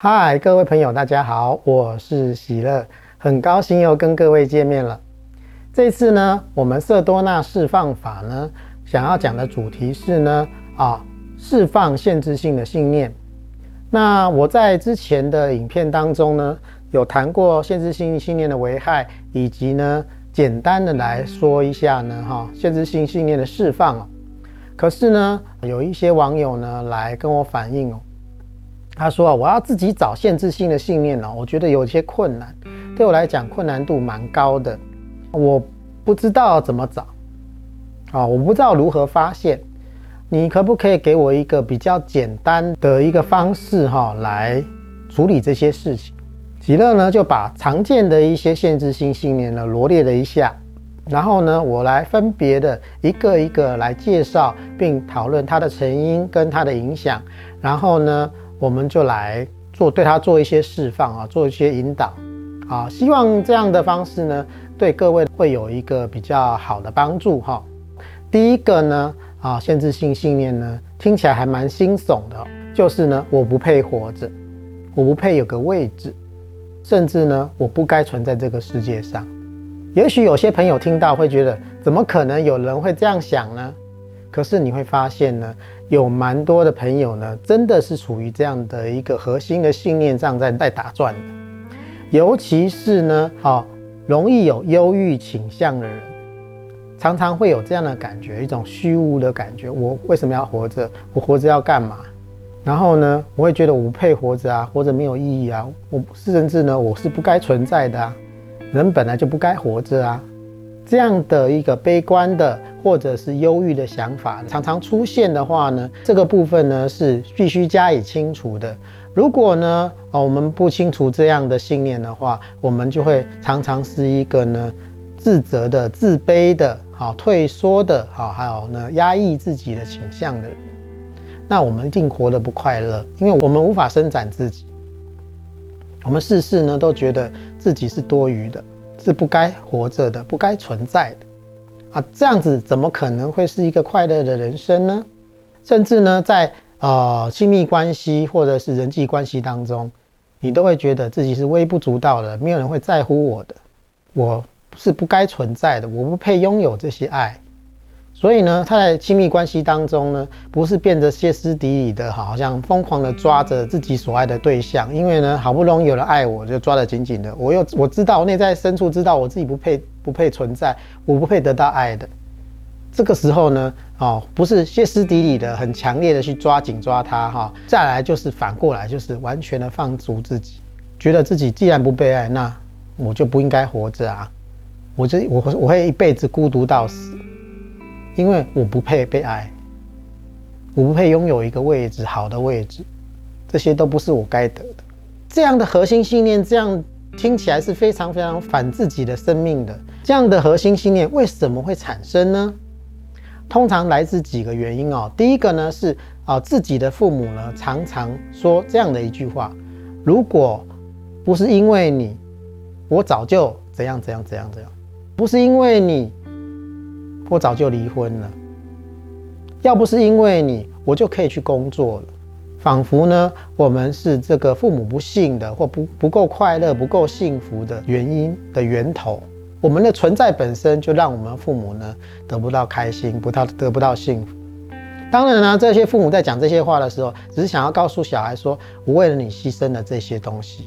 嗨，各位朋友，大家好，我是喜乐，很高兴又跟各位见面了。这次呢，我们色多纳释放法呢，想要讲的主题是呢，啊，释放限制性的信念。那我在之前的影片当中呢，有谈过限制性信念的危害，以及呢，简单的来说一下呢，哈，限制性信念的释放哦。可是呢，有一些网友呢，来跟我反映哦。他说啊，我要自己找限制性的信念呢，我觉得有些困难，对我来讲困难度蛮高的，我不知道怎么找，啊，我不知道如何发现，你可不可以给我一个比较简单的一个方式哈，来处理这些事情？喜乐呢就把常见的一些限制性信念呢罗列了一下，然后呢，我来分别的一个一个来介绍，并讨论它的成因跟它的影响，然后呢。我们就来做对他做一些释放啊，做一些引导啊，希望这样的方式呢，对各位会有一个比较好的帮助哈。第一个呢，啊，限制性信念呢，听起来还蛮惊悚的，就是呢，我不配活着，我不配有个位置，甚至呢，我不该存在这个世界上。也许有些朋友听到会觉得，怎么可能有人会这样想呢？可是你会发现呢，有蛮多的朋友呢，真的是处于这样的一个核心的信念上在在打转的，尤其是呢，啊，容易有忧郁倾向的人，常常会有这样的感觉，一种虚无的感觉。我为什么要活着？我活着要干嘛？然后呢，我会觉得我不配活着啊，活着没有意义啊，我甚至呢，我是不该存在的啊，人本来就不该活着啊。这样的一个悲观的或者是忧郁的想法常常出现的话呢，这个部分呢是必须加以清除的。如果呢，我们不清除这样的信念的话，我们就会常常是一个呢自责的、自卑的、好退缩的、好还有呢压抑自己的倾向的人。那我们一定活得不快乐，因为我们无法伸展自己，我们事事呢都觉得自己是多余的。是不该活着的，不该存在的啊！这样子怎么可能会是一个快乐的人生呢？甚至呢，在呃亲密关系或者是人际关系当中，你都会觉得自己是微不足道的，没有人会在乎我的，我是不该存在的，我不配拥有这些爱。所以呢，他在亲密关系当中呢，不是变得歇斯底里的，好像疯狂的抓着自己所爱的对象，因为呢，好不容易有了爱，我就抓得紧紧的。我又我知道内在深处知道我自己不配不配存在，我不配得到爱的。这个时候呢，哦，不是歇斯底里的，很强烈的去抓紧抓他哈。再来就是反过来，就是完全的放逐自己，觉得自己既然不被爱，那我就不应该活着啊！我这我我会一辈子孤独到死。因为我不配被爱，我不配拥有一个位置，好的位置，这些都不是我该得的。这样的核心信念，这样听起来是非常非常反自己的生命的。这样的核心信念为什么会产生呢？通常来自几个原因哦。第一个呢是啊，自己的父母呢常常说这样的一句话：如果不是因为你，我早就怎样怎样怎样怎样。不是因为你。我早就离婚了，要不是因为你，我就可以去工作了。仿佛呢，我们是这个父母不幸的，或不不够快乐、不够幸福的原因的源头。我们的存在本身就让我们父母呢得不到开心，不到得不到幸福。当然呢，这些父母在讲这些话的时候，只是想要告诉小孩说：“我为了你牺牲了这些东西。”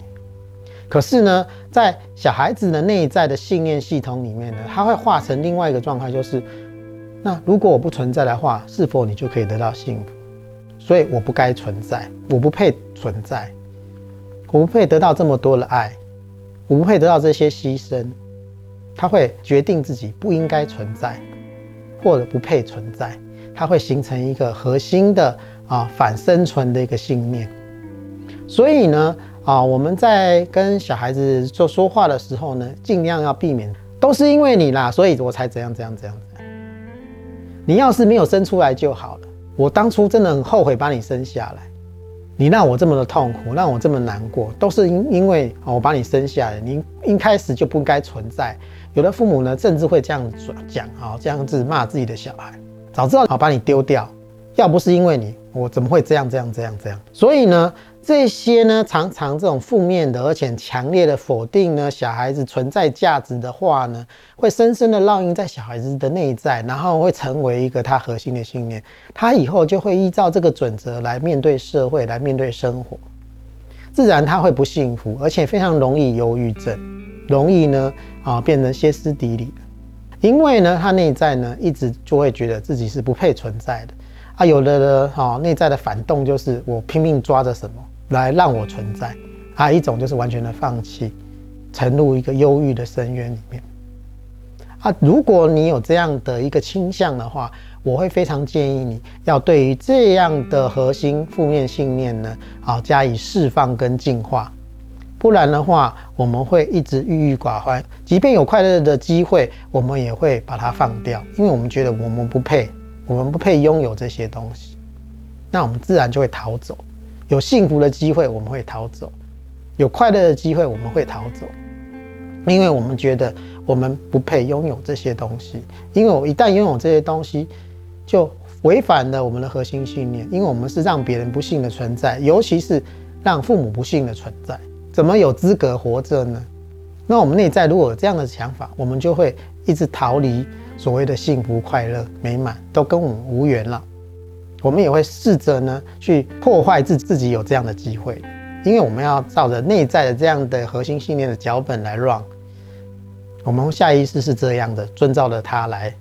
可是呢，在小孩子的内在的信念系统里面呢，他会化成另外一个状态，就是那如果我不存在的话，是否你就可以得到幸福？所以我不该存在，我不配存在，我不配得到这么多的爱，我不配得到这些牺牲。他会决定自己不应该存在，或者不配存在，他会形成一个核心的啊反生存的一个信念。所以呢。啊，我们在跟小孩子说说话的时候呢，尽量要避免，都是因为你啦，所以我才怎样怎样怎样。你要是没有生出来就好了，我当初真的很后悔把你生下来，你让我这么的痛苦，让我这么难过，都是因因为我把你生下来，你一开始就不该存在。有的父母呢，甚至会这样子讲，啊，这样子骂自己的小孩，早知道好把你丢掉，要不是因为你，我怎么会这样这样这样这样？所以呢。这些呢，常常这种负面的，而且强烈的否定呢，小孩子存在价值的话呢，会深深的烙印在小孩子的内在，然后会成为一个他核心的信念。他以后就会依照这个准则来面对社会，来面对生活，自然他会不幸福，而且非常容易忧郁症，容易呢啊变成歇斯底里。因为呢，他内在呢一直就会觉得自己是不配存在的。啊，有的呢哈内在的反动就是我拼命抓着什么。来让我存在，还、有一种就是完全的放弃，沉入一个忧郁的深渊里面。啊，如果你有这样的一个倾向的话，我会非常建议你要对于这样的核心负面信念呢，啊，加以释放跟净化。不然的话，我们会一直郁郁寡欢，即便有快乐的机会，我们也会把它放掉，因为我们觉得我们不配，我们不配拥有这些东西，那我们自然就会逃走。有幸福的机会，我们会逃走；有快乐的机会，我们会逃走，因为我们觉得我们不配拥有这些东西。因为我一旦拥有这些东西，就违反了我们的核心信念。因为我们是让别人不幸的存在，尤其是让父母不幸的存在，怎么有资格活着呢？那我们内在如果有这样的想法，我们就会一直逃离所谓的幸福、快乐、美满，都跟我们无缘了。我们也会试着呢去破坏自自己有这样的机会，因为我们要照着内在的这样的核心信念的脚本来 run，我们下意识是这样的，遵照着它来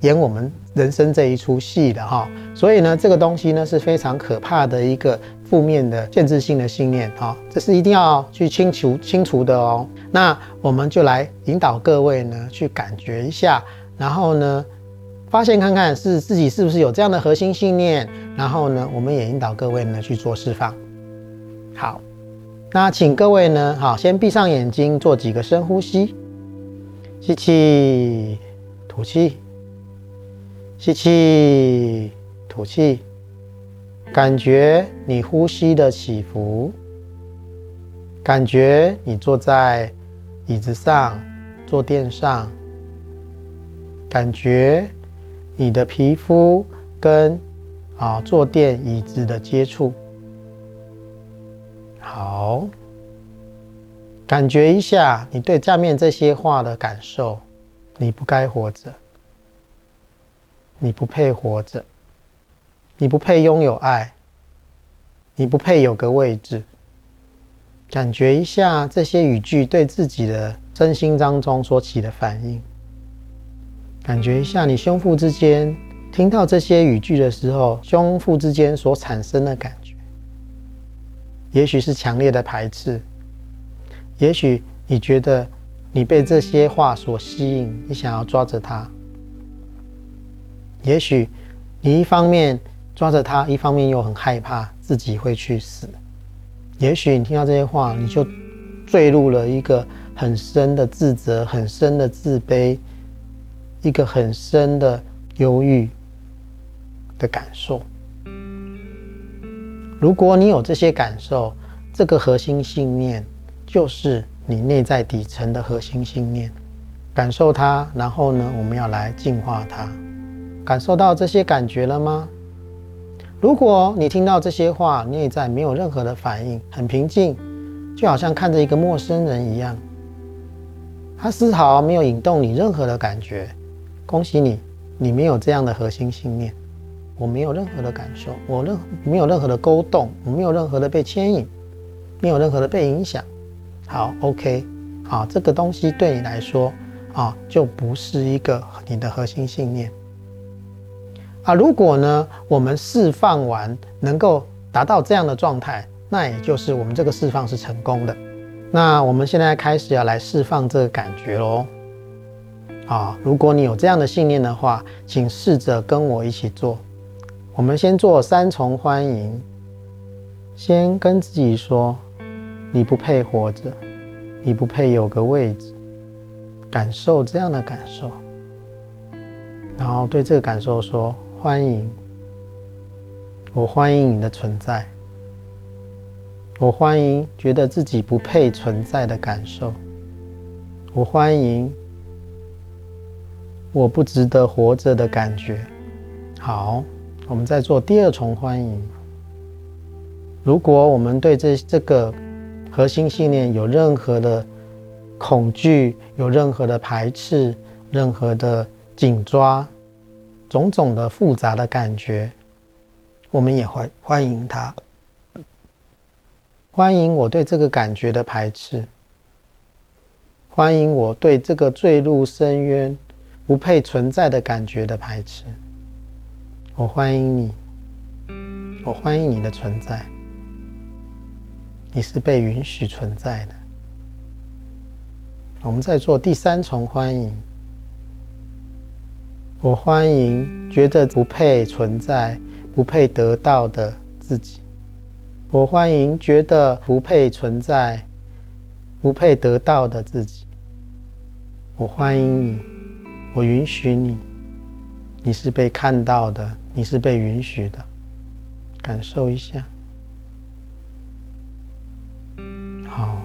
演我们人生这一出戏的哈。所以呢，这个东西呢是非常可怕的一个负面的限制性的信念哈，这是一定要去清除清除的哦。那我们就来引导各位呢去感觉一下，然后呢。发现看看是自己是不是有这样的核心信念，然后呢，我们也引导各位呢去做释放。好，那请各位呢，好，先闭上眼睛，做几个深呼吸，吸气，吐气，吸气，吐气，感觉你呼吸的起伏，感觉你坐在椅子上、坐垫上，感觉。你的皮肤跟啊坐垫椅子的接触，好，感觉一下你对下面这些话的感受。你不该活着，你不配活着，你不配拥有爱，你不配有个位置。感觉一下这些语句对自己的身心当中所起的反应。感觉一下你胸腹之间听到这些语句的时候，胸腹之间所产生的感觉，也许是强烈的排斥，也许你觉得你被这些话所吸引，你想要抓着它，也许你一方面抓着它，一方面又很害怕自己会去死，也许你听到这些话，你就坠入了一个很深的自责、很深的自卑。一个很深的忧郁的感受。如果你有这些感受，这个核心信念就是你内在底层的核心信念。感受它，然后呢，我们要来净化它。感受到这些感觉了吗？如果你听到这些话，内在没有任何的反应，很平静，就好像看着一个陌生人一样，他丝毫没有引动你任何的感觉。恭喜你，你没有这样的核心信念，我没有任何的感受，我任没有任何的勾动，我没有任何的被牵引，没有任何的被影响。好，OK，好，这个东西对你来说啊，就不是一个你的核心信念啊。如果呢，我们释放完能够达到这样的状态，那也就是我们这个释放是成功的。那我们现在开始要来释放这个感觉喽。啊，如果你有这样的信念的话，请试着跟我一起做。我们先做三重欢迎，先跟自己说：你不配活着，你不配有个位置，感受这样的感受，然后对这个感受说：欢迎，我欢迎你的存在，我欢迎觉得自己不配存在的感受，我欢迎。我不值得活着的感觉。好，我们再做第二重欢迎。如果我们对这这个核心信念有任何的恐惧，有任何的排斥，任何的紧抓，种种的复杂的感觉，我们也欢欢迎它。欢迎我对这个感觉的排斥，欢迎我对这个坠入深渊、不配存在的感觉的排斥。我欢迎你，我欢迎你的存在。你是被允许存在的。我们在做第三重欢迎。我欢迎觉得不配存在、不配得到的自己。我欢迎觉得不配存在、不配得到的自己。我欢迎你，我允许你，你是被看到的，你是被允许的。感受一下。好，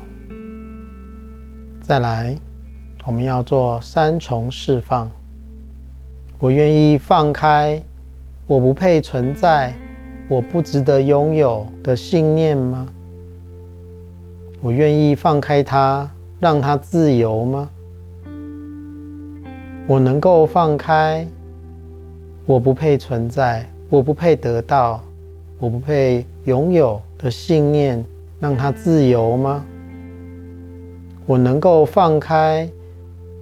再来，我们要做三重释放。我愿意放开，我不配存在，我不值得拥有的信念吗？我愿意放开它，让它自由吗？我能够放开，我不配存在，我不配得到，我不配拥有的信念。让它自由吗？我能够放开，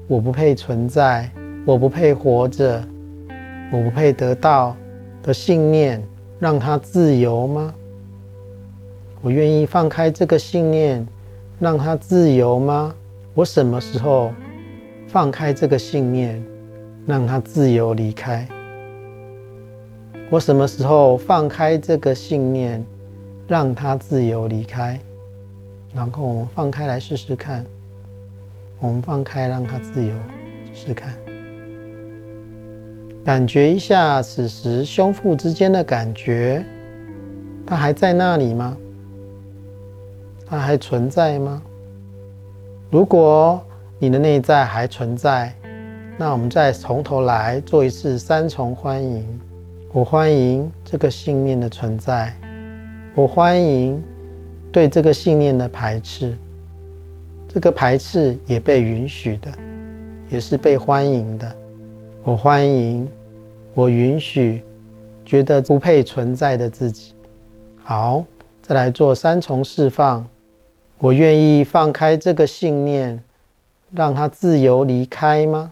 我不配存在，我不配活着，我不配得到的信念，让它自由吗？我愿意放开这个信念，让它自由吗？我什么时候放开这个信念，让它自由离开？我什么时候放开这个信念？让它自由离开，然后我们放开来试试看。我们放开，让它自由，试试看。感觉一下此时胸腹之间的感觉，它还在那里吗？它还存在吗？如果你的内在还存在，那我们再从头来做一次三重欢迎。我欢迎这个信念的存在。我欢迎对这个信念的排斥，这个排斥也被允许的，也是被欢迎的。我欢迎，我允许觉得不配存在的自己。好，再来做三重释放。我愿意放开这个信念，让它自由离开吗？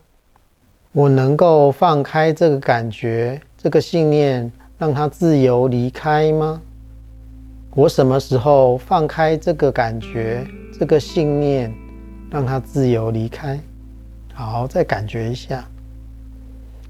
我能够放开这个感觉，这个信念，让它自由离开吗？我什么时候放开这个感觉、这个信念，让它自由离开？好，再感觉一下。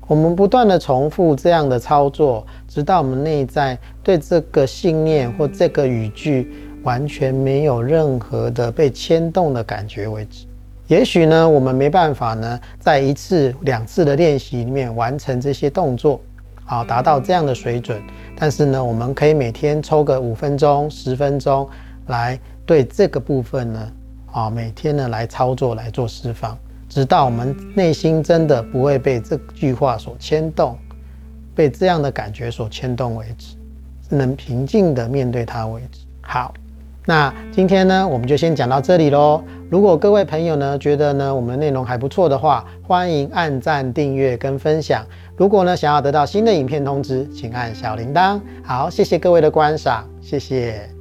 我们不断的重复这样的操作，直到我们内在对这个信念或这个语句完全没有任何的被牵动的感觉为止。也许呢，我们没办法呢，在一次、两次的练习里面完成这些动作。啊，达到这样的水准，但是呢，我们可以每天抽个五分钟、十分钟，来对这个部分呢，啊，每天呢来操作来做释放，直到我们内心真的不会被这句话所牵动，被这样的感觉所牵动为止，能平静的面对它为止。好，那今天呢，我们就先讲到这里喽。如果各位朋友呢觉得呢我们内容还不错的话，欢迎按赞、订阅跟分享。如果呢想要得到新的影片通知，请按小铃铛。好，谢谢各位的观赏，谢谢。